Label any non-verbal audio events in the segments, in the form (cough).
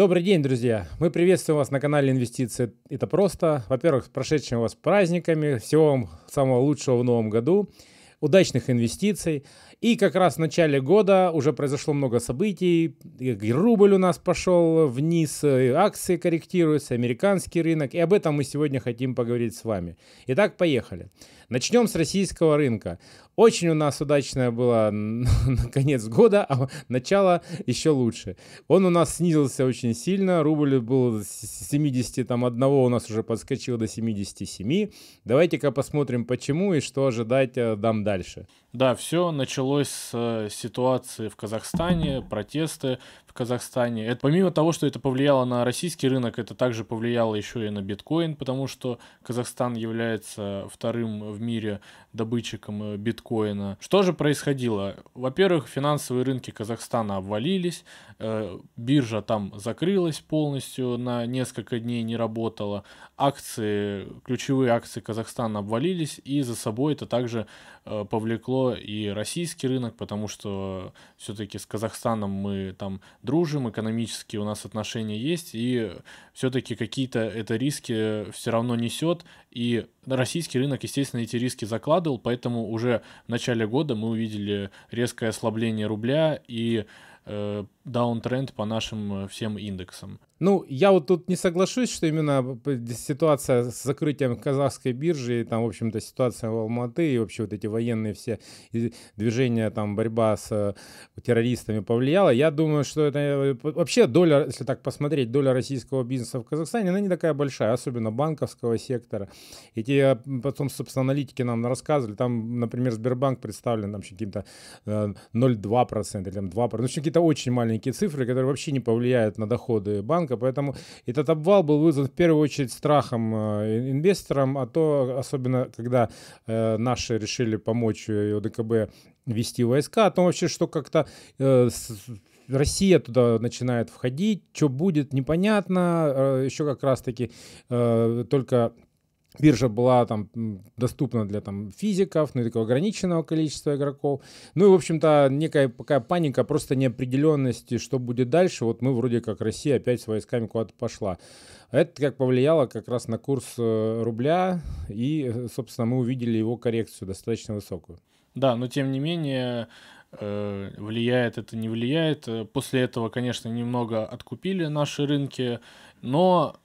Добрый день, друзья! Мы приветствуем вас на канале Инвестиции. Это просто. Во-первых, с прошедшими вас праздниками. Всего вам самого лучшего в новом году. Удачных инвестиций. И как раз в начале года уже произошло много событий. И рубль у нас пошел вниз, акции корректируются, американский рынок. И об этом мы сегодня хотим поговорить с вами. Итак, поехали. Начнем с российского рынка. Очень у нас удачное было (laughs) конец года, а начало еще лучше. Он у нас снизился очень сильно. Рубль был с 71 у нас уже подскочил до 77. Давайте-ка посмотрим, почему и что ожидать э, дам дальше. Да, все началось с э, ситуации в Казахстане, протесты в Казахстане. Это, помимо того, что это повлияло на российский рынок, это также повлияло еще и на биткоин, потому что Казахстан является вторым в мире добытчиком э, биткоина. Что же происходило? Во-первых, финансовые рынки Казахстана обвалились, э, биржа там закрылась полностью, на несколько дней не работала, акции, ключевые акции Казахстана обвалились, и за собой это также повлекло и российский рынок, потому что все-таки с Казахстаном мы там дружим, экономически у нас отношения есть, и все-таки какие-то это риски все равно несет, и российский рынок, естественно, эти риски закладывал, поэтому уже в начале года мы увидели резкое ослабление рубля и э, даунтренд по нашим всем индексам. Ну, я вот тут не соглашусь, что именно ситуация с закрытием казахской биржи, и там, в общем-то, ситуация в Алматы и вообще вот эти военные все движения, там, борьба с э, террористами повлияла. Я думаю, что это э, вообще доля, если так посмотреть, доля российского бизнеса в Казахстане, она не такая большая, особенно банковского сектора. Эти э, потом, собственно, аналитики нам рассказывали, там, например, Сбербанк представлен там каким-то 0,2% или там 2%, ну, какие-то очень маленькие цифры, которые вообще не повлияют на доходы банка, рынка, поэтому этот обвал был вызван в первую очередь страхом э, инвесторам, а то особенно когда э, наши решили помочь э, ОДКБ вести войска, о том вообще, что как-то Россия туда начинает входить, что будет, непонятно. Еще как раз-таки только биржа была там доступна для там физиков, ну и такого ограниченного количества игроков. Ну и, в общем-то, некая такая паника, просто неопределенности, что будет дальше. Вот мы вроде как Россия опять с войсками куда-то пошла. Это как повлияло как раз на курс э, рубля, и, собственно, мы увидели его коррекцию достаточно высокую. Да, но тем не менее, э, влияет это, не влияет. После этого, конечно, немного откупили наши рынки, но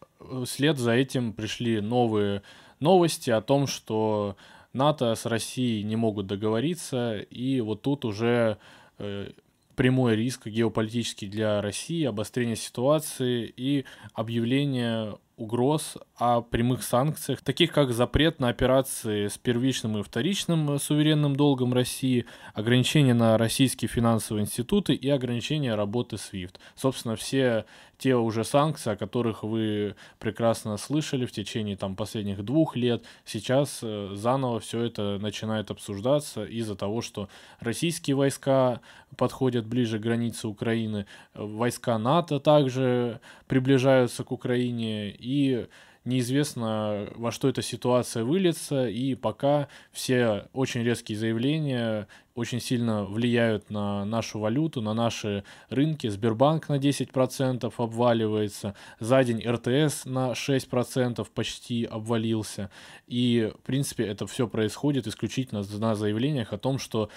вслед за этим пришли новые новости о том, что НАТО с Россией не могут договориться, и вот тут уже э, прямой риск геополитический для России, обострение ситуации и объявление угроз о прямых санкциях, таких как запрет на операции с первичным и вторичным суверенным долгом России, ограничения на российские финансовые институты и ограничения работы SWIFT. Собственно, все те уже санкции, о которых вы прекрасно слышали в течение там, последних двух лет, сейчас э, заново все это начинает обсуждаться из-за того, что российские войска подходят ближе к границе Украины, войска НАТО также приближаются к Украине, и неизвестно, во что эта ситуация выльется, и пока все очень резкие заявления очень сильно влияют на нашу валюту, на наши рынки. Сбербанк на 10% обваливается, за день РТС на 6% почти обвалился. И, в принципе, это все происходит исключительно на заявлениях о том, что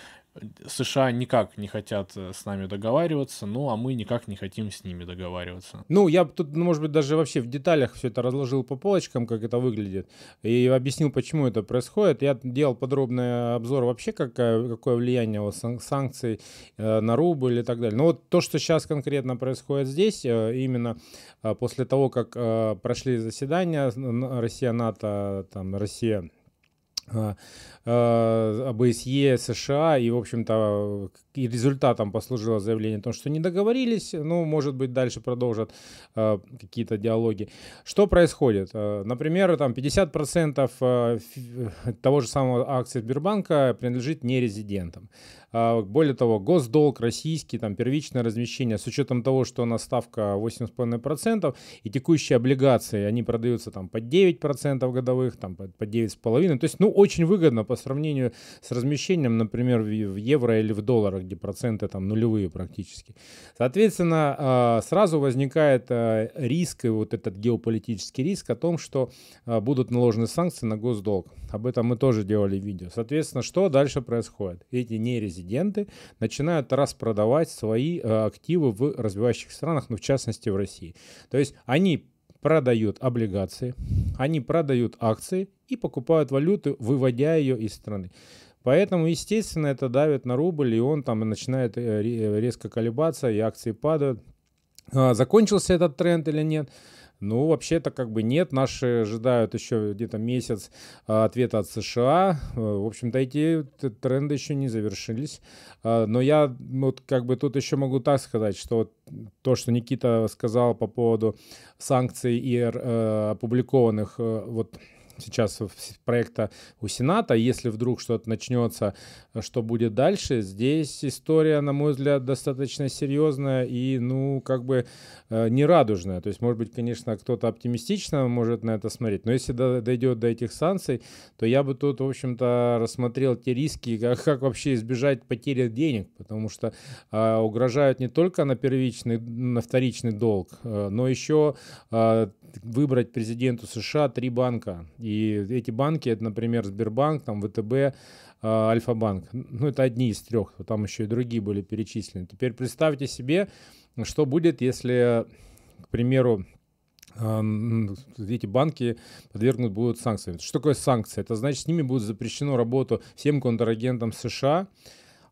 США никак не хотят э, с нами договариваться, ну а мы никак не хотим с ними договариваться. Ну, я тут, ну, может быть, даже вообще в деталях все это разложил по полочкам, как это выглядит, и объяснил, почему это происходит. Я делал подробный обзор вообще, какое, какое влияние вот, санкций э, на рубль и так далее. Но вот то, что сейчас конкретно происходит здесь, э, именно э, после того, как э, прошли заседания Россия-НАТО, там, Россия ОБСЕ, США, и, в общем-то, и результатом послужило заявление о том, что не договорились, ну, может быть, дальше продолжат э, какие-то диалоги. Что происходит? Например, там 50% того же самого акции Сбербанка принадлежит нерезидентам. Более того, госдолг российский, там первичное размещение, с учетом того, что у нас ставка 8,5%, и текущие облигации, они продаются там по 9% годовых, там по 9,5%, то есть, ну, очень выгодно по сравнению с размещением, например, в евро или в долларах, где проценты там нулевые практически. Соответственно, а, сразу возникает а, риск, и вот этот геополитический риск о том, что а, будут наложены санкции на госдолг. Об этом мы тоже делали видео. Соответственно, что дальше происходит? Эти нерезиденты начинают распродавать свои активы в развивающих странах, ну, в частности, в России. То есть они продают облигации, они продают акции и покупают валюту, выводя ее из страны. Поэтому, естественно, это давит на рубль, и он там начинает э, резко колебаться, и акции падают. А, закончился этот тренд или нет? Ну, вообще-то как бы нет. Наши ожидают еще где-то месяц а, ответа от США. Э, в общем-то, эти тренды еще не завершились. А, но я вот как бы тут еще могу так сказать, что то, что Никита сказал по поводу санкций и э, опубликованных э, вот сейчас проекта у Сената. Если вдруг что-то начнется, что будет дальше, здесь история, на мой взгляд, достаточно серьезная и, ну, как бы э, нерадужная. То есть, может быть, конечно, кто-то оптимистично может на это смотреть, но если дойдет до этих санкций, то я бы тут, в общем-то, рассмотрел те риски, как, (laughs) как вообще избежать потери денег, потому что э, угрожают не только на первичный, на вторичный долг, э, но еще э, выбрать президенту США три банка. И эти банки, это, например, Сбербанк, там, ВТБ, а, Альфа-банк. Ну, это одни из трех, там еще и другие были перечислены. Теперь представьте себе, что будет, если, к примеру, а, эти банки подвергнут будут санкциям. Что такое санкции? Это значит, с ними будет запрещено работу всем контрагентам США,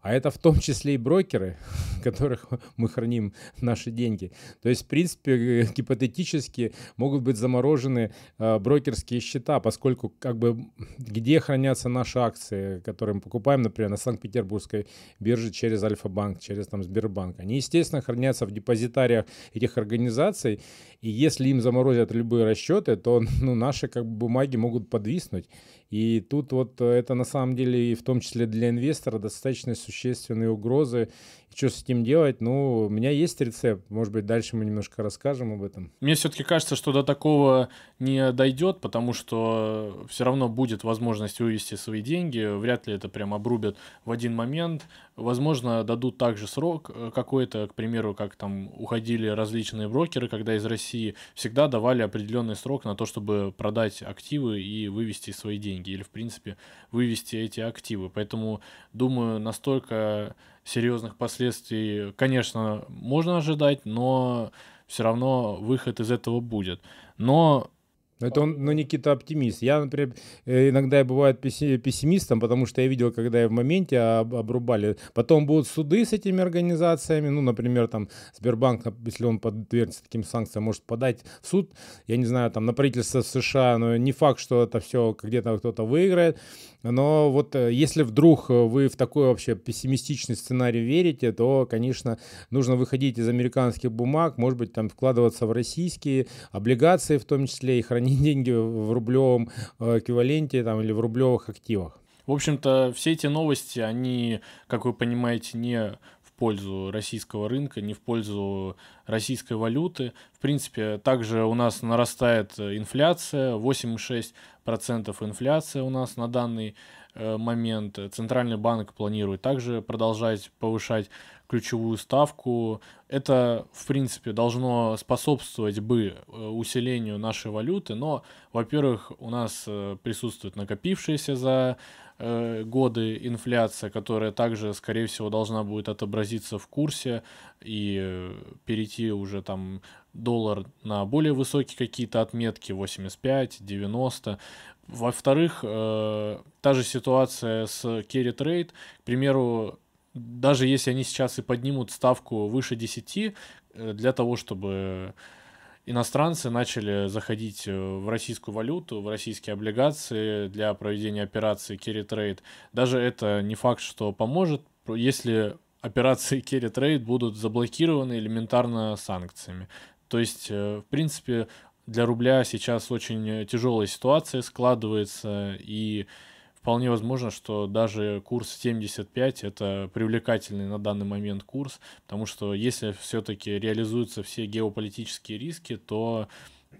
а это в том числе и брокеры, (laughs) которых мы храним наши деньги. То есть, в принципе, гипотетически могут быть заморожены э, брокерские счета, поскольку как бы где хранятся наши акции, которые мы покупаем, например, на Санкт-Петербургской бирже через Альфа-банк, через там Сбербанк. Они, естественно, хранятся в депозитариях этих организаций, и если им заморозят любые расчеты, то (laughs) ну, наши как бы бумаги могут подвиснуть. И тут вот это на самом деле и в том числе для инвестора достаточно существенные угрозы что с этим делать? Ну, у меня есть рецепт. Может быть, дальше мы немножко расскажем об этом. Мне все-таки кажется, что до такого не дойдет, потому что все равно будет возможность вывести свои деньги. Вряд ли это прям обрубят в один момент. Возможно, дадут также срок э, какой-то, к примеру, как там уходили различные брокеры, когда из России всегда давали определенный срок на то, чтобы продать активы и вывести свои деньги. Или, в принципе, вывести эти активы. Поэтому, думаю, настолько серьезных последствий, конечно, можно ожидать, но все равно выход из этого будет. Но это он, ну, Никита оптимист. Я, например, э, иногда я бываю пессимистом, потому что я видел, когда я в моменте обрубали. Потом будут суды с этими организациями. Ну, например, там Сбербанк, если он подвергнется таким санкциям, может подать в суд, я не знаю, там на правительство США, но не факт, что это все где-то кто-то выиграет. Но вот э, если вдруг вы в такой вообще пессимистичный сценарий верите, то, конечно, нужно выходить из американских бумаг, может быть, там вкладываться в российские облигации в том числе и хранить (laughs) деньги в рублевом э, эквиваленте там, или в рублевых активах. В общем-то, все эти новости, они, как вы понимаете, не в пользу российского рынка, не в пользу российской валюты. В принципе, также у нас нарастает инфляция, 8,6 процентов инфляция у нас на данный э, момент. Центральный банк планирует также продолжать повышать ключевую ставку. Это, в принципе, должно способствовать бы э, усилению нашей валюты, но, во-первых, у нас э, присутствует накопившаяся за годы инфляция, которая также, скорее всего, должна будет отобразиться в курсе и перейти уже там доллар на более высокие какие-то отметки, 85, 90. Во-вторых, э, та же ситуация с carry trade, к примеру, даже если они сейчас и поднимут ставку выше 10, э, для того, чтобы иностранцы начали заходить э, в российскую валюту, в российские облигации для проведения операции carry trade, даже это не факт, что поможет, если операции carry trade будут заблокированы элементарно санкциями. То есть, э, в принципе, для рубля сейчас очень тяжелая ситуация складывается, и вполне возможно, что даже курс 75 это привлекательный на данный момент курс, потому что если все-таки реализуются все геополитические риски, то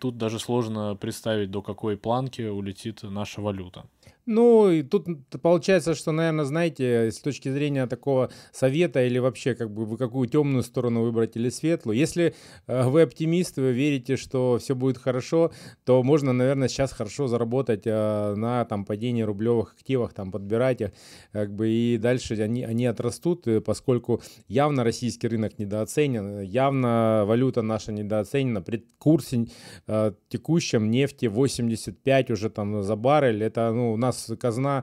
тут даже сложно представить, до какой планки улетит наша валюта. Ну, и тут получается, что, наверное, знаете, с точки зрения такого совета или вообще, как бы, вы какую темную сторону выбрать или светлую. Если э, вы оптимист, вы верите, что все будет хорошо, то можно, наверное, сейчас хорошо заработать э, на там падении рублевых активах, там подбирать их, как бы, и дальше они, они отрастут, э, поскольку явно российский рынок недооценен, явно валюта наша недооценена, при курсе текущем нефти 85 уже там за баррель, это, ну, у нас нас казна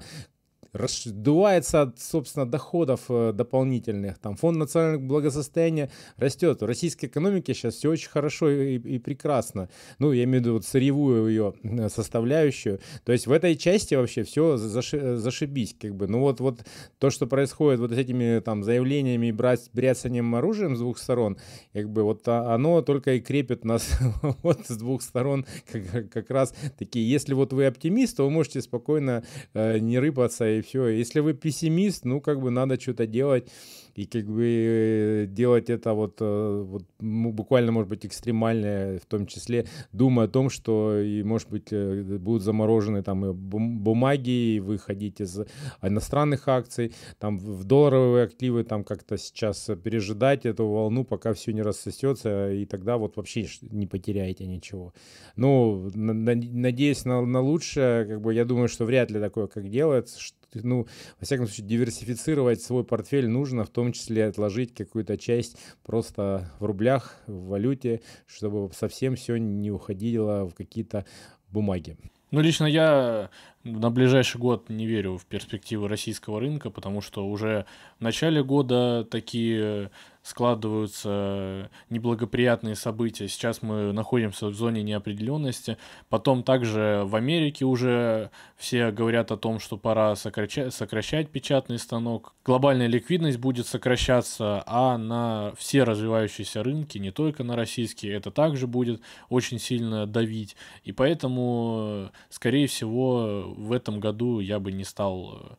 раздувается от, собственно, доходов э, дополнительных. Там фонд национального благосостояния растет. В российской экономике сейчас все очень хорошо и, и прекрасно. Ну, я имею в виду вот сырьевую ее э, составляющую. То есть в этой части вообще все заши, зашибись. Как бы. Ну вот, вот то, что происходит вот с этими там заявлениями и брать, бряцанием оружием с двух сторон, как бы вот а, оно только и крепит нас (laughs) вот с двух сторон как, как раз такие. Если вот вы оптимист, то вы можете спокойно э, не рыпаться и все. Если вы пессимист, ну, как бы надо что-то делать и как бы э, делать это вот, э, вот ну, буквально, может быть, экстремальное, в том числе, думая о том, что, и, может быть, э, будут заморожены там и бумаги, и выходить из иностранных акций, там в долларовые активы там как-то сейчас пережидать эту волну, пока все не рассосется, и тогда вот вообще не потеряете ничего. Ну, надеюсь на, на лучшее, как бы я думаю, что вряд ли такое как делается, ну, во всяком случае, диверсифицировать свой портфель нужно, в том числе отложить какую-то часть просто в рублях, в валюте, чтобы совсем все не уходило в какие-то бумаги. Ну, лично я на ближайший год не верю в перспективы российского рынка, потому что уже в начале года такие складываются неблагоприятные события. Сейчас мы находимся в зоне неопределенности. Потом также в Америке уже все говорят о том, что пора сокращать, сокращать печатный станок. Глобальная ликвидность будет сокращаться, а на все развивающиеся рынки, не только на российские, это также будет очень сильно давить. И поэтому, скорее всего, в этом году я бы не стал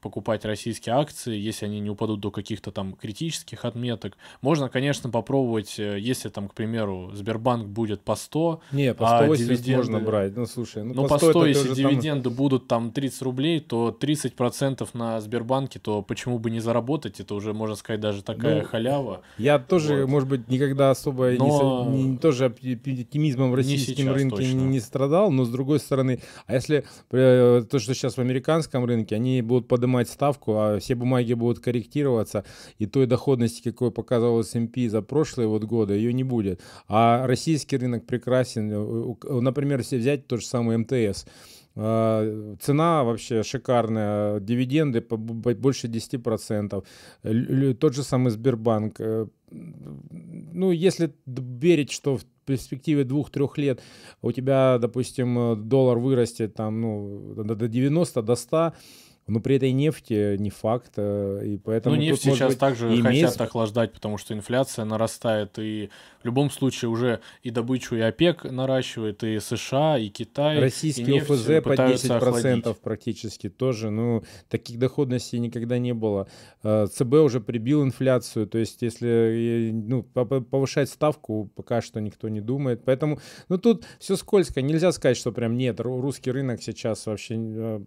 покупать российские акции, если они не упадут до каких-то там критических отметок. Можно, конечно, попробовать, э, если там, к примеру, Сбербанк будет по 100, не, по 100 а дивиденды... можно брать. Ну, слушай, ну, ну по 100, 100 если дивиденды там... будут там 30 рублей, то 30% на Сбербанке, то почему бы не заработать? Это уже, можно сказать, даже такая ну, халява. Я тоже, вот. может быть, никогда особо но... не, не, тоже оптимизмом в российском рынке точно. не, не страдал, но с другой стороны, а если э, то, что сейчас в американском рынке, они будут поднимать поднимать ставку, а все бумаги будут корректироваться, и той доходности, какой показывал S&P за прошлые вот годы, ее не будет. А российский рынок прекрасен. Например, если взять тот же самый МТС, а, Цена вообще шикарная, дивиденды больше 10%. Тот же самый Сбербанк. Э, ну, если верить, что в перспективе двух-трех лет у тебя, допустим, доллар вырастет там, ну, до 90, до 100, но при этой нефти не факт, э, и поэтому... Ну, нефть тут, сейчас быть, также имеет... хотят охлаждать, потому что инфляция нарастает, и в любом случае уже и добычу и ОПЕК наращивает, и США, и Китай. Российский и ОФЗ по 10% охладить. практически тоже, ну, таких доходностей никогда не было. Э, ЦБ уже прибил инфляцию, то есть если ну, повышать ставку, пока что никто не думает, поэтому, ну, тут все скользко, нельзя сказать, что прям нет, русский рынок сейчас вообще, э,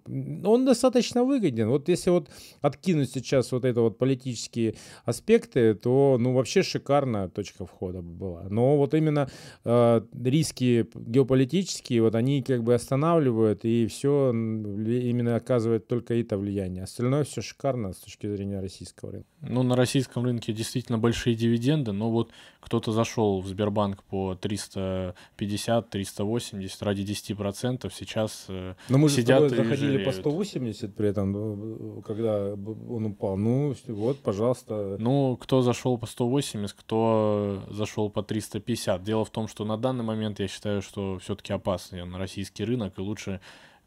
он достаточно выгоден. Вот если вот откинуть сейчас вот это вот политические аспекты, то ну вообще шикарная точка входа была. Но вот именно э, риски геополитические, вот они как бы останавливают, и все именно оказывает только это влияние. Остальное все шикарно с точки зрения российского рынка. Ну, на российском рынке действительно большие дивиденды, но вот кто-то зашел в Сбербанк по 350-380 ради 10%, сейчас э, но мы же сидят с тобой заходили по 180 при этом там, э, когда он упал. Ну, вот, пожалуйста. Ну, кто зашел по 180, кто зашел по 350. Дело в том, что на данный момент я считаю, что все-таки опасный на российский рынок, и лучше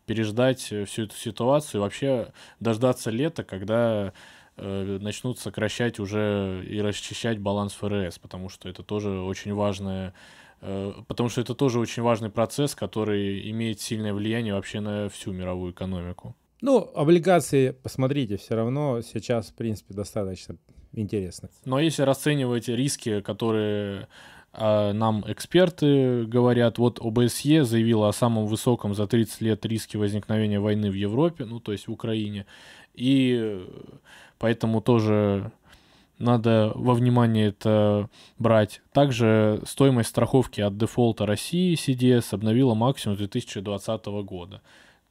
переждать э, всю эту ситуацию, вообще дождаться лета, когда э, начнут сокращать уже и расчищать баланс ФРС, потому что это тоже очень важное э, потому что это тоже очень важный процесс, который имеет сильное влияние вообще на всю мировую экономику. Ну, облигации, посмотрите, все равно сейчас, в принципе, достаточно интересно. Но если расценивать риски, которые а нам эксперты говорят, вот ОБСЕ заявила о самом высоком за 30 лет риске возникновения войны в Европе, ну то есть в Украине, и поэтому тоже надо во внимание это брать. Также стоимость страховки от дефолта России CDS обновила максимум 2020 года.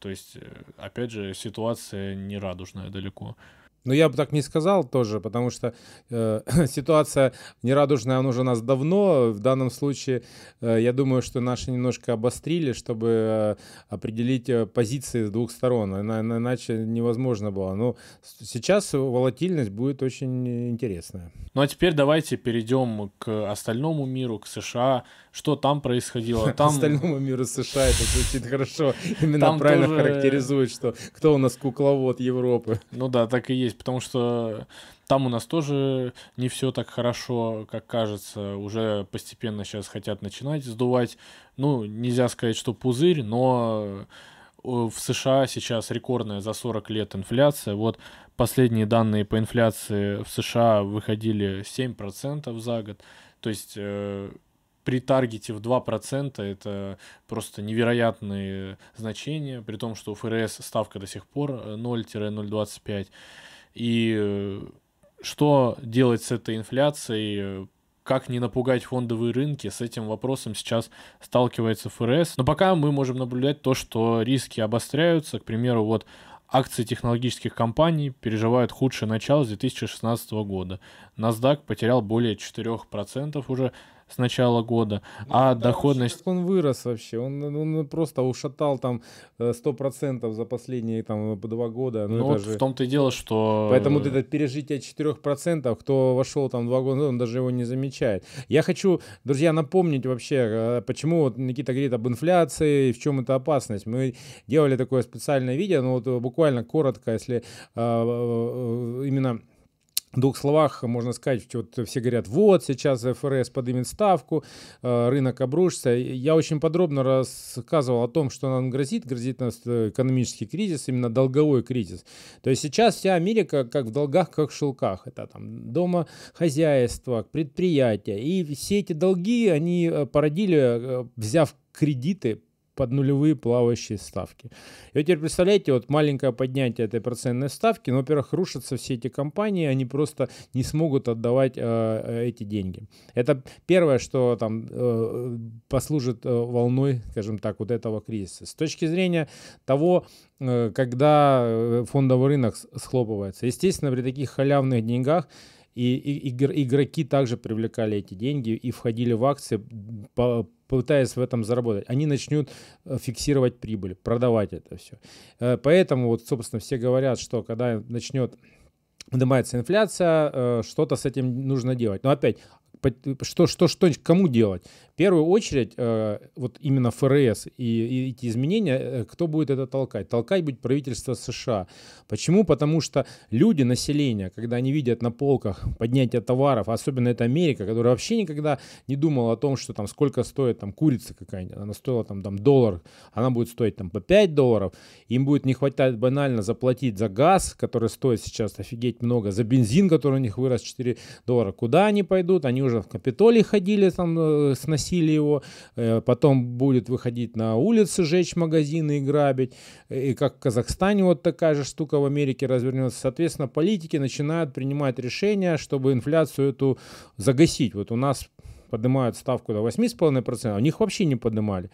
То есть, э, опять же, ситуация нерадужная далеко. Ну, я бы так не сказал тоже, потому что э, (laughs) ситуация нерадужная, она уже у нас давно. В данном случае, э, я думаю, что наши немножко обострили, чтобы э, определить э, позиции с двух сторон. Иначе невозможно было. Но сейчас волатильность будет очень интересная. Ну, а теперь давайте перейдем к остальному миру, к США. Что там происходило? (laughs) Там... Остальному миру США это звучит хорошо. Именно там правильно тоже... характеризует, что кто у нас кукловод Европы. Ну да, так и есть потому что там у нас тоже не все так хорошо, как кажется. Уже постепенно сейчас хотят начинать сдувать. Ну, нельзя сказать, что пузырь, но э, в США сейчас рекордная за 40 лет инфляция. Вот последние данные по инфляции в США выходили 7% за год. То есть э, при таргете в 2% это просто невероятные значения, при том, что у ФРС ставка до сих пор 0-0,25. И э, что делать с этой инфляцией, как не напугать фондовые рынки, с этим вопросом сейчас сталкивается ФРС. Но пока мы можем наблюдать то, что риски обостряются. К примеру, вот акции технологических компаний переживают худшее начало с 2016 года. NASDAQ потерял более 4% уже с начала года, ну, а да, доходность... Он вырос вообще, он, он просто ушатал там 100% э, за последние там два года. Ну, ну вот же... в том-то и дело, что... Поэтому вот это пережитие 4%, кто вошел там два года, он даже его не замечает. Я хочу, друзья, напомнить вообще, э, почему вот Никита говорит об инфляции, в чем это опасность. Мы делали такое специальное видео, но вот буквально коротко, если э, именно в двух словах можно сказать, вот все говорят, вот сейчас ФРС поднимет ставку, э, рынок обрушится. Я очень подробно рассказывал о том, что нам грозит. Грозит нас э, экономический кризис, именно долговой кризис. То есть сейчас вся Америка как в долгах, как в шелках. Это там дома хозяйство, предприятия. И все эти долги, они э, породили, взяв кредиты под нулевые плавающие ставки. И вот теперь представляете, вот маленькое поднятие этой процентной ставки, ну, во-первых, рушатся все эти компании, они просто не смогут отдавать э, э эти деньги. Это первое, что там э, послужит э, волной, скажем так, вот этого кризиса. С точки зрения того, э, когда э, фондовый рынок схлопывается, естественно, при таких халявных деньгах и, и игроки также привлекали эти деньги и входили в акции, по, пытаясь в этом заработать. Они начнут э, фиксировать прибыль, продавать это все. Э, поэтому вот, собственно, все говорят, что когда начнет поднимается инфляция, э, что-то с этим нужно делать. Но опять, что, что, что, кому делать? В первую очередь, э, вот именно ФРС и, и эти изменения, э, кто будет это толкать? Толкать будет правительство США. Почему? Потому что люди, население, когда они видят на полках поднятие товаров, особенно это Америка, которая вообще никогда не думала о том, что там сколько стоит там курица какая-нибудь, она стоила там, там доллар, она будет стоить там по 5 долларов, им будет не хватать банально заплатить за газ, который стоит сейчас офигеть много, за бензин, который у них вырос 4 доллара. Куда они пойдут? Они уже уже в Капитолий ходили, там э, сносили его, э, потом будет выходить на улицы, жечь магазины и грабить. И как в Казахстане вот такая же штука в Америке развернется. Соответственно, политики начинают принимать решения, чтобы инфляцию эту загасить. Вот у нас поднимают ставку до 8,5%, а у них вообще не поднимали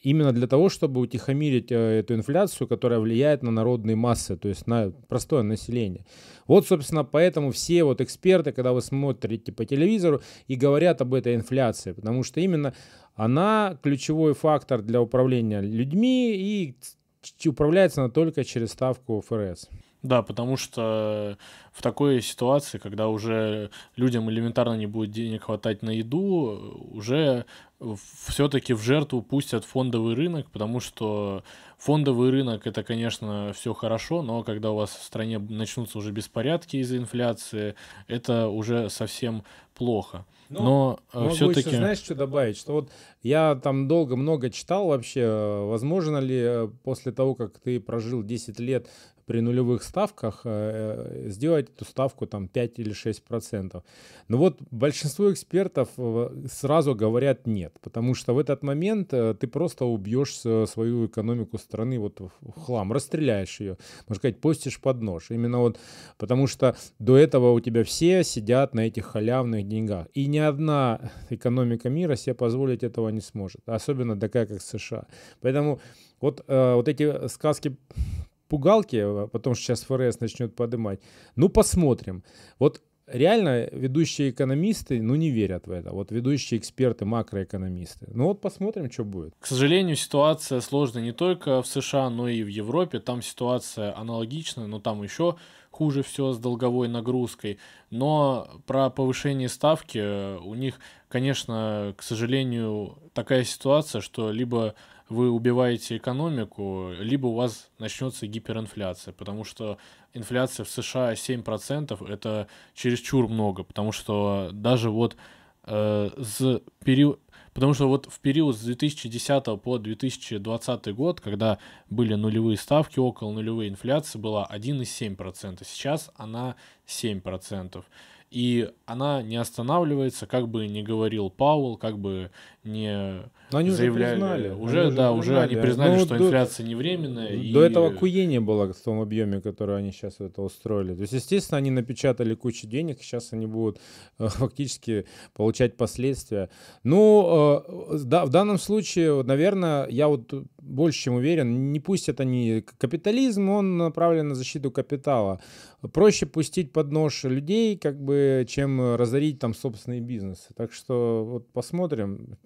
именно для того, чтобы утихомирить э, эту инфляцию, которая влияет на народные массы, то есть на простое население. Вот, собственно, поэтому все вот эксперты, когда вы смотрите по телевизору и говорят об этой инфляции, потому что именно она ключевой фактор для управления людьми и управляется она только через ставку ФРС. Да, потому что в такой ситуации, когда уже людям элементарно не будет денег хватать на еду, уже все-таки в жертву пустят фондовый рынок, потому что фондовый рынок это, конечно, все хорошо, но когда у вас в стране начнутся уже беспорядки из-за инфляции, это уже совсем плохо. Но, но э, все-таки... знаешь, что добавить? Что вот я там долго много читал вообще, возможно ли э, после того, как ты прожил 10 лет при нулевых ставках э, сделать эту ставку там 5 или 6 процентов. Но вот большинство экспертов сразу говорят нет, потому что в этот момент ты просто убьешь свою экономику страны вот в хлам, расстреляешь ее, можно сказать, постишь под нож. Именно вот потому что до этого у тебя все сидят на этих халявных деньгах. И ни одна экономика мира себе позволить этого не сможет, особенно такая, как США. Поэтому вот, э, вот эти сказки пугалки, а потом сейчас ФРС начнет поднимать, ну посмотрим. Вот реально ведущие экономисты, ну, не верят в это. Вот ведущие эксперты, макроэкономисты. Ну, вот посмотрим, что будет. К сожалению, ситуация сложная не только в США, но и в Европе. Там ситуация аналогичная, но там еще хуже все с долговой нагрузкой. Но про повышение ставки у них, конечно, к сожалению, такая ситуация, что либо вы убиваете экономику, либо у вас начнется гиперинфляция, потому что инфляция в США 7% это чересчур много, потому что даже вот э, с период, потому что вот в период с 2010 по 2020 год, когда были нулевые ставки, около нулевой инфляции была 1,7%, сейчас она 7% и она не останавливается, как бы не говорил Паул, как бы не Но они заявляли. Уже, признали. уже они да, уже, они признали, ну, что до, инфляция не временная. До и... этого куе не было в том объеме, который они сейчас это устроили. То есть, естественно, они напечатали кучу денег, сейчас они будут э, (laughs) фактически получать последствия. Ну, э, да, в данном случае, наверное, я вот больше чем уверен, не пусть это не капитализм, он направлен на защиту капитала. Проще пустить под нож людей, как бы, чем разорить там собственный бизнес. Так что вот посмотрим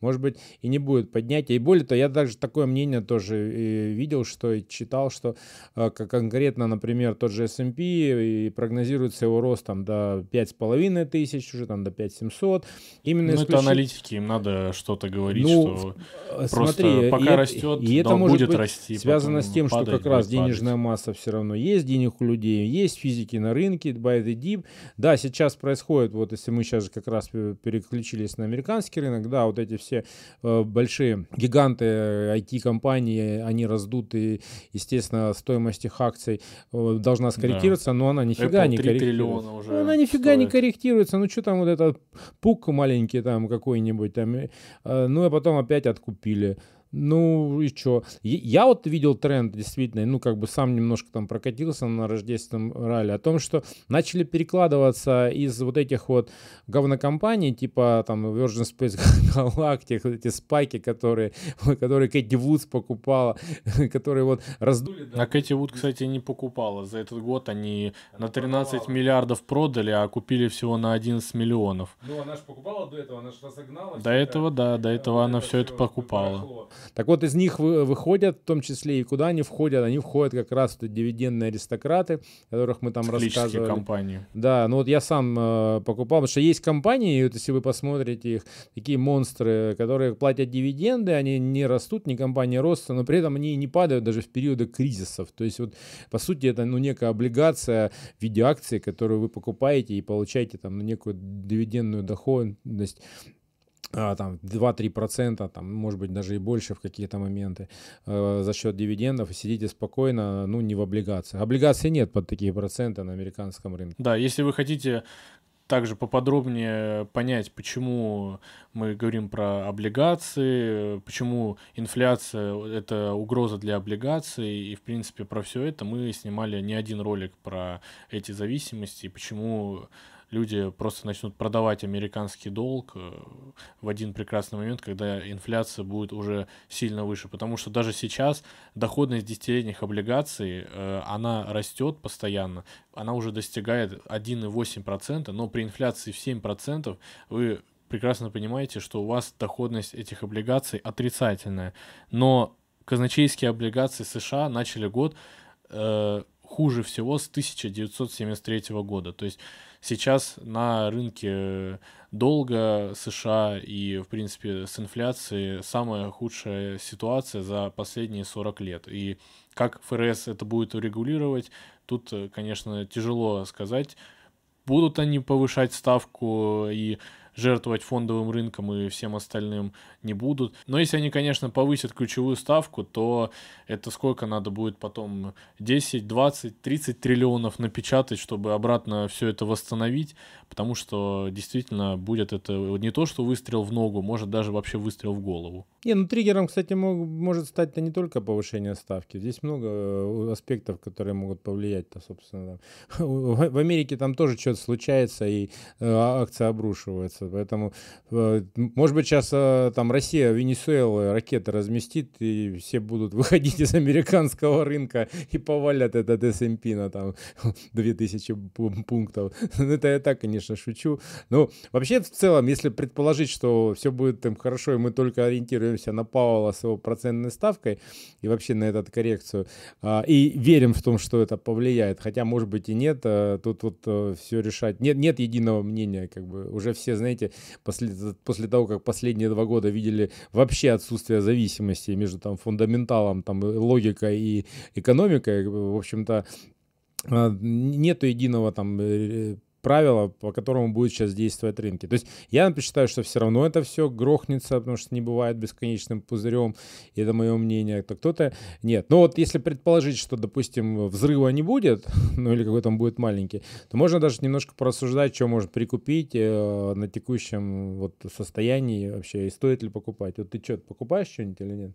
может быть, и не будет поднятия. И более того, я даже такое мнение тоже э, видел, что и читал, что э, конкретно, например, тот же S&P и прогнозируется его рост там до 5,5 тысяч, уже там до 5,700. Именно ну, исключ... это аналитики, им надо что-то говорить, ну, что э, смотри, пока и растет, и это может будет быть расти. связано с тем, что как раз падать. денежная масса все равно есть, денег у людей есть, физики на рынке, buy the dip. Да, сейчас происходит, вот если мы сейчас как раз переключились на американский рынок, да, вот эти все все э, большие гиганты IT-компании, они раздуты, естественно, стоимость их акций э, должна скорректироваться, да. но она нифига Apple не корректируется. Уже она нифига стоит. не корректируется. Ну, что там вот этот пук маленький там какой-нибудь там, э, ну, а потом опять откупили. Ну и что? Я вот видел тренд, действительно, ну как бы сам немножко там прокатился на рождественном ралли, о том, что начали перекладываться из вот этих вот говнокомпаний, типа там Virgin Space (laughs) Galactic, эти спайки, которые, (laughs) которые Кэти Вудс покупала, (laughs) которые вот раздули. Да. А Кэти Вуд, кстати, не покупала. За этот год они она на 13 покупала. миллиардов продали, а купили всего на 11 миллионов. Ну она же покупала до этого, она же разогнала. До этого, да, до этого она все это покупала. Так вот, из них выходят, в том числе и куда они входят, они входят как раз в дивидендные аристократы, которых мы там рассказывали. компании. Да, ну вот я сам э, покупал, потому что есть компании, вот если вы посмотрите их, такие монстры, которые платят дивиденды, они не растут, не компания роста, но при этом они не падают даже в периоды кризисов. То есть вот по сути это ну некая облигация в виде акции, которую вы покупаете и получаете там ну, некую дивидендную доходность там 2-3%, там, может быть, даже и больше в какие-то моменты э, за счет дивидендов, и сидите спокойно, ну, не в облигациях. Облигаций нет под такие проценты на американском рынке. Да, если вы хотите также поподробнее понять, почему мы говорим про облигации, почему инфляция – это угроза для облигаций, и, в принципе, про все это мы снимали не один ролик про эти зависимости, почему люди просто начнут продавать американский долг э, в один прекрасный момент, когда инфляция будет уже сильно выше. Потому что даже сейчас доходность десятилетних облигаций, э, она растет постоянно, она уже достигает 1,8%, но при инфляции в 7% вы прекрасно понимаете, что у вас доходность этих облигаций отрицательная. Но казначейские облигации США начали год э, хуже всего с 1973 года. То есть Сейчас на рынке долга США и, в принципе, с инфляцией самая худшая ситуация за последние 40 лет. И как ФРС это будет урегулировать, тут, конечно, тяжело сказать. Будут они повышать ставку и жертвовать фондовым рынком и всем остальным не будут. Но если они, конечно, повысят ключевую ставку, то это сколько надо будет потом 10, 20, 30 триллионов напечатать, чтобы обратно все это восстановить, потому что действительно будет это не то, что выстрел в ногу, может даже вообще выстрел в голову. Не, ну триггером, кстати, мог, может стать не только повышение ставки. Здесь много э, аспектов, которые могут повлиять-то, собственно. (laughs) В Америке там тоже что-то случается, и э, акция обрушивается. Поэтому, э, может быть, сейчас там Россия, Венесуэла ракеты разместит, и все будут (laughs) выходить из американского рынка и повалят этот S&P на там (laughs) 2000 пунктов. (laughs) Ну, это я так, конечно, шучу. Но вообще, в целом, если предположить, что все будет там хорошо, и мы только ориентируемся на Пауэлла с его процентной ставкой и вообще на эту коррекцию, а, и верим в том, что это повлияет, хотя, может быть, и нет, а, тут вот все решать. Нет, нет единого мнения, как бы уже все, знаете, после, после того, как последние два года видели вообще отсутствие зависимости между там фундаменталом, там логикой и экономикой, в общем-то, нету единого там э, правила, по которому будет сейчас действовать рынки. То есть я считаю, что все равно это все грохнется, потому что не бывает бесконечным пузырем, и это мое мнение, то кто-то нет. Но вот если предположить, что, допустим, взрыва не будет, (laughs) ну или какой-то он будет маленький, то можно даже немножко порассуждать, что можно прикупить э, на текущем вот состоянии вообще, и стоит ли покупать. Вот ты что, покупаешь что-нибудь или нет?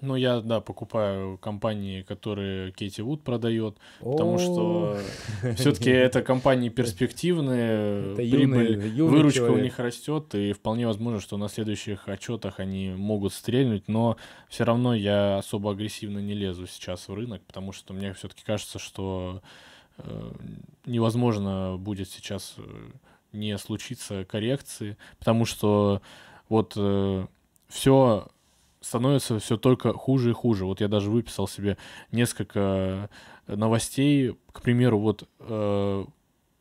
Ну, я, да, покупаю компании, которые Кейти Вуд продает, потому что (laughs) все-таки это компании перспективные, прибыль, выручка у них растет, и вполне возможно, что на следующих отчетах они могут стрельнуть, но все равно я особо агрессивно не лезу сейчас в рынок, потому что мне все-таки кажется, что э, невозможно будет сейчас э, не случиться коррекции, потому что вот э, все становится все только хуже и хуже. Вот я даже выписал себе несколько новостей, к примеру, вот э,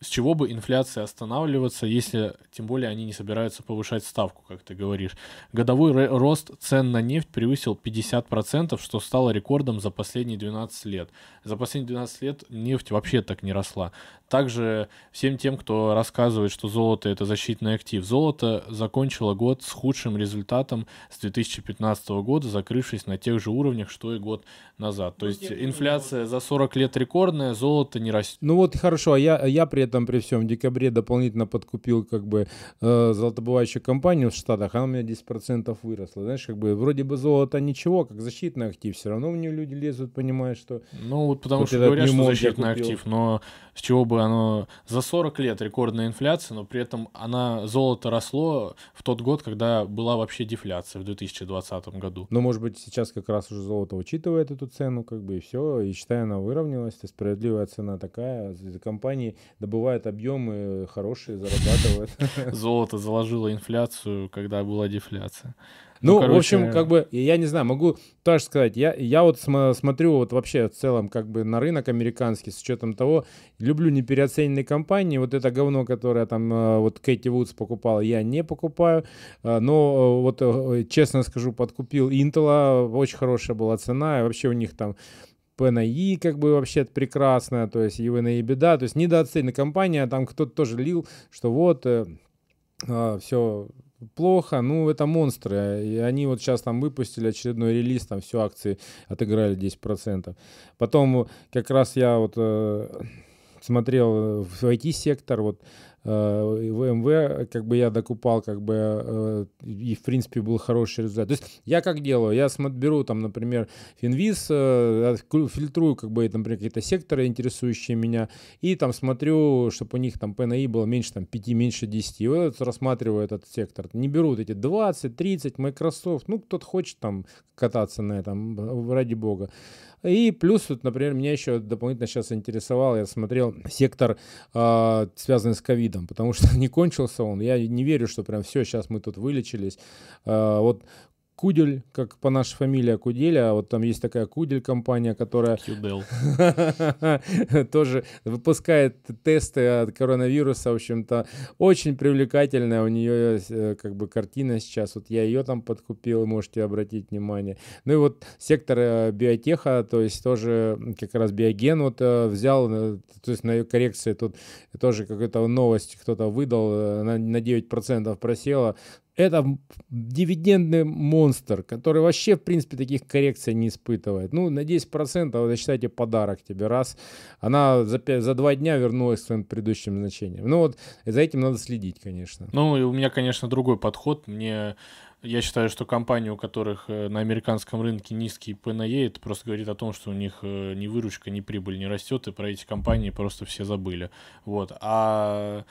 с чего бы инфляция останавливаться, если тем более они не собираются повышать ставку, как ты говоришь. Годовой рост цен на нефть превысил 50%, что стало рекордом за последние 12 лет. За последние 12 лет нефть вообще так не росла. Также всем тем, кто рассказывает, что золото это защитный актив. Золото закончило год с худшим результатом с 2015 года, закрывшись на тех же уровнях, что и год назад. То ну, есть инфляция за 40 лет рекордная, золото не растет. Ну вот хорошо, а я, я при этом при всем в декабре дополнительно подкупил как бы э, золотобывающую компанию в Штатах, она у меня 10% выросла. Знаешь, как бы вроде бы золото ничего, как защитный актив, все равно в нее люди лезут, понимаешь, что... Ну вот потому вот что говорят, что защитный актив, но с чего бы оно... За 40 лет рекордная инфляция, но при этом она, золото росло в тот год, когда была вообще дефляция в 2020 году. Ну, может быть, сейчас как раз уже золото учитывает эту цену, как бы, и все, и считаю, она выровнялась, то справедливая цена такая, компании добывают объемы хорошие, зарабатывают. (laughs) Золото заложило инфляцию, когда была дефляция. Ну, ну короче... в общем, как бы, я не знаю, могу тоже сказать, я, я вот см- смотрю вот вообще в целом как бы на рынок американский с учетом того, люблю непереоцененные компании, вот это говно, которое там э, вот Кэти Вудс покупала, я не покупаю, э, но э, вот честно скажу, подкупил Intel, очень хорошая была цена, и вообще у них там PNI как бы вообще прекрасная, то есть UNI беда, то есть недооцененная компания, а там кто-то тоже лил, что вот э, э, все плохо, ну, это монстры. И они вот сейчас там выпустили очередной релиз, там все акции отыграли 10%. Потом как раз я вот э, смотрел в IT-сектор, вот ВМВ, как бы я докупал, как бы, э, и, в принципе, был хороший результат. То есть я как делаю? Я беру, там, например, Финвиз, э, фильтрую, как бы, например, какие-то секторы, интересующие меня, и там смотрю, чтобы у них там ПНИ было меньше, там, 5, меньше 10. И вот рассматриваю этот сектор. Не беру вот эти 20, 30, Microsoft, ну, кто-то хочет там кататься на этом, ради бога. И плюс, вот, например, меня еще дополнительно сейчас интересовал, я смотрел сектор, э, связанный с ковидом, потому что (laughs) не кончился он. Я не верю, что прям все, сейчас мы тут вылечились. Э, вот Кудель, как по нашей фамилии Куделя, а вот там есть такая Кудель компания, которая (laughs) тоже выпускает тесты от коронавируса, в общем-то, очень привлекательная у нее э, как бы картина сейчас, вот я ее там подкупил, можете обратить внимание. Ну и вот сектор э, биотеха, то есть тоже как раз биоген вот э, взял, то есть на коррекции тут тоже какая-то новость кто-то выдал, на 9% просела, это дивидендный монстр, который вообще, в принципе, таких коррекций не испытывает. Ну, на 10%, вот считайте, подарок тебе, раз. Она за, 5, за два дня вернулась к своим предыдущим значениям. Ну, вот за этим надо следить, конечно. Ну, и у меня, конечно, другой подход. Мне я считаю, что компании, у которых э, на американском рынке низкий ПНЕ, это просто говорит о том, что у них э, ни выручка, ни прибыль не растет, и про эти компании просто все забыли. Вот. А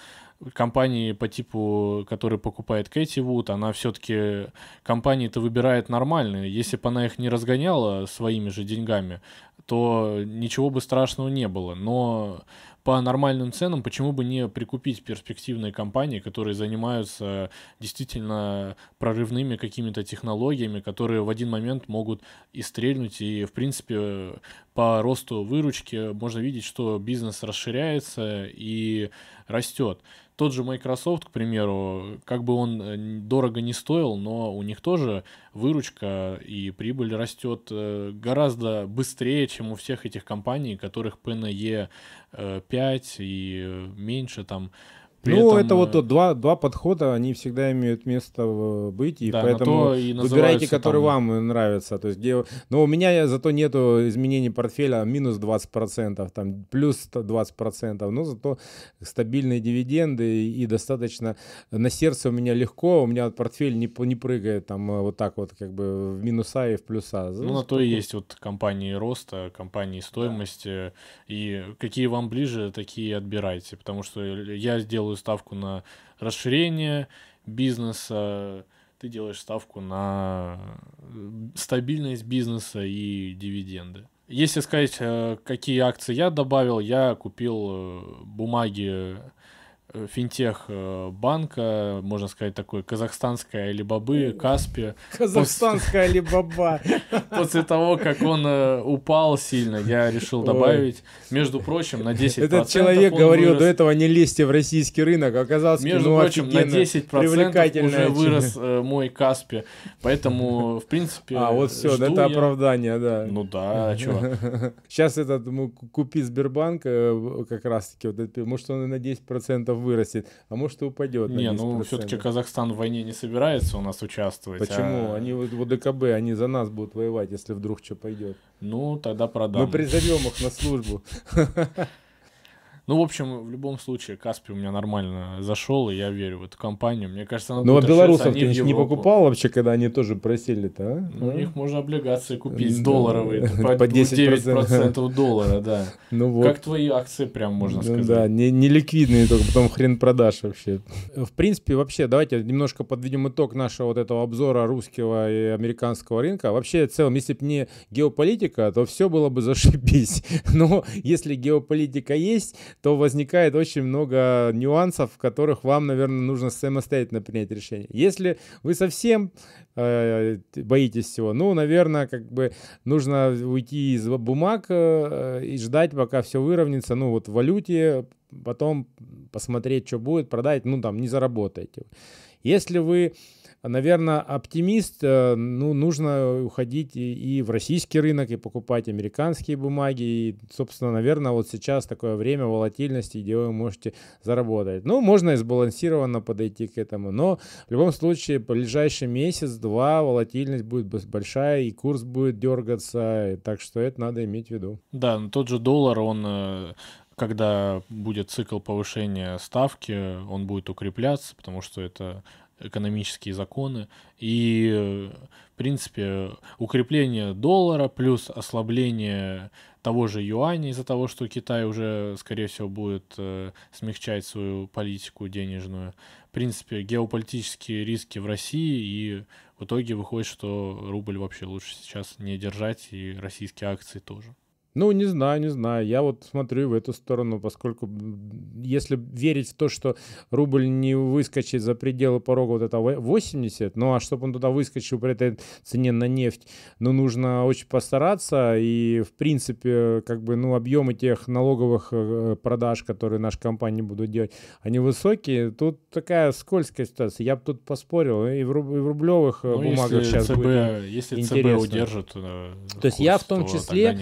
компании по типу, который покупает Кэти Вуд, она все-таки компании-то выбирает нормальные. Если бы она их не разгоняла своими же деньгами, то ничего бы страшного не было. Но по нормальным ценам, почему бы не прикупить перспективные компании, которые занимаются действительно прорывными какими-то технологиями, которые в один момент могут и стрельнуть, и, в принципе, по росту выручки можно видеть, что бизнес расширяется и растет. Тот же Microsoft, к примеру, как бы он э, дорого не стоил, но у них тоже выручка и прибыль растет э, гораздо быстрее, чем у всех этих компаний, которых PNE 5 э, и меньше там при ну, этом... это вот э, два, два подхода, они всегда имеют место быть, и да, поэтому и выбирайте, который там... вам нравится. То есть, где... Но у меня зато нету изменений портфеля минус 20%, там плюс 20%, но зато стабильные дивиденды и достаточно на сердце у меня легко, у меня портфель не, не прыгает там э, вот так вот как бы в минуса и в плюса. Ну, на то и есть вот компании роста, компании стоимости, да. и какие вам ближе, такие отбирайте, потому что я сделаю делаю ставку на расширение бизнеса, ты делаешь ставку на э, стабильность бизнеса и дивиденды. Если сказать, э, какие акции я добавил, я купил э, бумаги финтех э, банка, можно сказать, такой казахстанская Алибабы, Каспи. Казахстанская Алибаба. (laughs) После того, как он э, упал сильно, я решил добавить, между прочим, на 10%. Этот человек говорил вырос... до этого не лезьте в российский рынок, оказался, между ну, прочим, на 10% уже вырос мой Каспи, поэтому, в принципе, (laughs) А, вот все, это я... оправдание, да. Ну да, а? (laughs) Сейчас этот, купи Сбербанк как раз-таки, вот, может, он на 10% вырастет, а может и упадет. Не, ну все-таки Казахстан в войне не собирается у нас участвовать. Почему? А... Они вот в ДКБ, они за нас будут воевать, если вдруг что пойдет. Ну, тогда продам. Мы призовем их на службу. (laughs) Ну, в общем, в любом случае, Каспи у меня нормально зашел, и я верю в эту компанию. Мне кажется, она Ну, а белорусов ты не покупал вообще, когда они тоже просили-то, а? Ну, у них можно облигации купить долларовые по, (laughs) по 9% доллара, да. (laughs) Ну вот. Как твои акции, прям можно ну сказать. Да, не, не ликвидные, только потом хрен продашь вообще. В принципе, вообще, давайте немножко подведем итог нашего вот этого обзора русского и американского рынка. Вообще, в целом, если бы не геополитика, то все было бы зашибись. (laughs) Но если геополитика есть, то возникает очень много нюансов, в которых вам, наверное, нужно самостоятельно принять решение. Если вы совсем э, боитесь всего, ну, наверное, как бы нужно уйти из бумаг э, и ждать, пока все выровняется, ну, вот в валюте, потом посмотреть, что будет, продать, ну, там, не заработаете. Если вы наверное, оптимист, э, ну, нужно уходить и, в российский рынок, и покупать американские бумаги. И, собственно, наверное, вот сейчас такое время волатильности, где вы можете заработать. Ну, можно и сбалансированно подойти к этому, но в любом случае, в ближайший месяц-два волатильность будет большая, и курс будет дергаться, так что это надо иметь в виду. Да, тот же доллар, он э, когда будет цикл повышения ставки, он будет укрепляться, потому что это экономические законы. И, в принципе, укрепление доллара плюс ослабление того же юаня из-за того, что Китай уже, скорее всего, будет э, смягчать свою политику денежную. В принципе, геополитические риски в России, и в итоге выходит, что рубль вообще лучше сейчас не держать, и российские акции тоже. Ну, не знаю, не знаю. Я вот смотрю в эту сторону, поскольку если верить в то, что рубль не выскочит за пределы порога вот этого 80, ну а чтобы он туда выскочил при этой цене на нефть, ну нужно очень постараться. И в принципе, как бы, ну объемы тех налоговых э, продаж, которые наши компании будут делать, они высокие. Тут такая скользкая ситуация. Я бы тут поспорил. И в, руб, и в рублевых э, ну, бумагах сейчас ЦБ, будет Если интересно. ЦБ удержит э, То есть я в том числе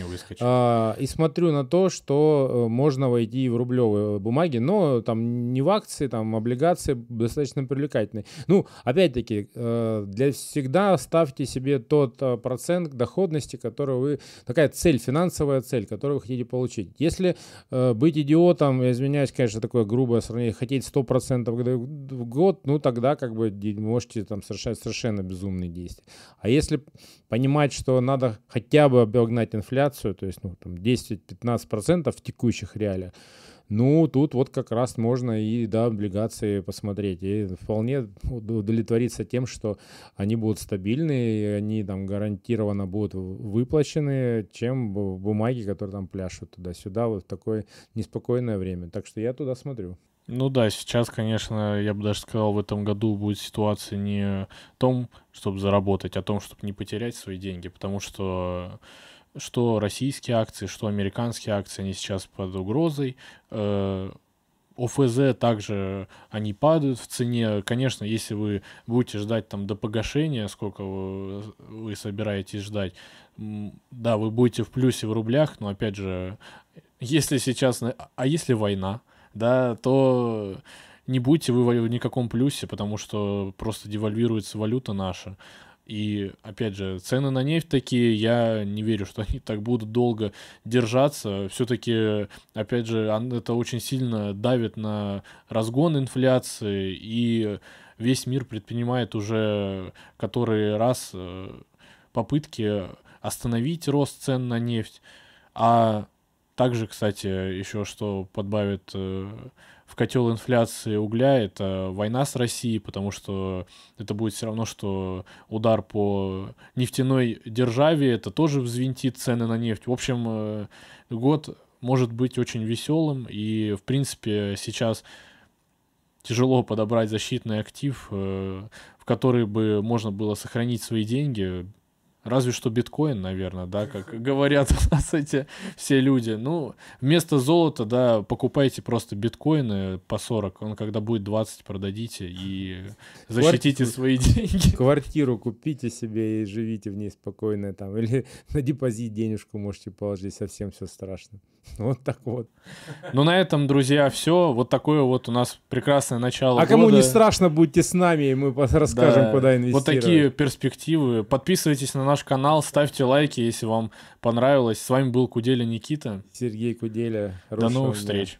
а, и смотрю на то, что э, можно войти в рублевые бумаги, но там не в акции, там облигации достаточно привлекательные. Ну, опять-таки, э, для всегда ставьте себе тот э, процент доходности, который вы... Такая цель, финансовая цель, которую вы хотите получить. Если быть идиотом, я извиняюсь, конечно, такое грубое сравнение, хотеть 100% в год, ну, тогда как бы можете там совершать совершенно безумные действия. А если понимать, что надо хотя бы обогнать инфляцию, то есть, ну, там, 10-15% в текущих реалиях, ну, тут вот как раз можно и, да, облигации посмотреть. И вполне удовлетвориться тем, что они будут стабильные, и они там гарантированно будут выплачены, чем бумаги, которые там пляшут туда-сюда вот в такое неспокойное время. Так что я туда смотрю. Ну да, сейчас, конечно, я бы даже сказал, в этом году будет ситуация не в том, чтобы заработать, а о том, чтобы не потерять свои деньги, потому что что российские акции, что американские акции, они сейчас под угрозой. Э, ОФЗ также они падают в цене. Конечно, если вы будете ждать там до погашения, сколько вы, вы собираетесь ждать, да, вы будете в плюсе в рублях, но опять же, если сейчас, а если война, да, то не будете вы в никаком плюсе, потому что просто девальвируется валюта наша. И, опять же, цены на нефть такие, я не верю, что они так будут долго держаться. Все-таки, опять же, это очень сильно давит на разгон инфляции, и весь мир предпринимает уже который раз э, попытки остановить рост цен на нефть. А также, кстати, еще что подбавит э, в котел инфляции угля, это война с Россией, потому что это будет все равно, что удар по нефтяной державе, это тоже взвинтит цены на нефть. В общем, э, год может быть очень веселым, и, в принципе, сейчас тяжело подобрать защитный актив, э, в который бы можно было сохранить свои деньги, Разве что биткоин, наверное, да, как говорят у нас эти все люди. Ну, вместо золота, да, покупайте просто биткоины по 40. Он когда будет 20, продадите и защитите Кварти... свои деньги. (laughs) Квартиру купите себе и живите в ней спокойно там. Или (laughs) на депозит денежку можете положить, совсем все страшно. (laughs) Вот так вот. Ну, на этом, друзья, все. Вот такое вот у нас прекрасное начало А года. кому не страшно, будьте с нами, и мы расскажем, да. куда инвестировать. Вот такие перспективы. Подписывайтесь на наш канал, ставьте лайки, если вам понравилось. С вами был Куделя Никита. Сергей Куделя. До новых встреч.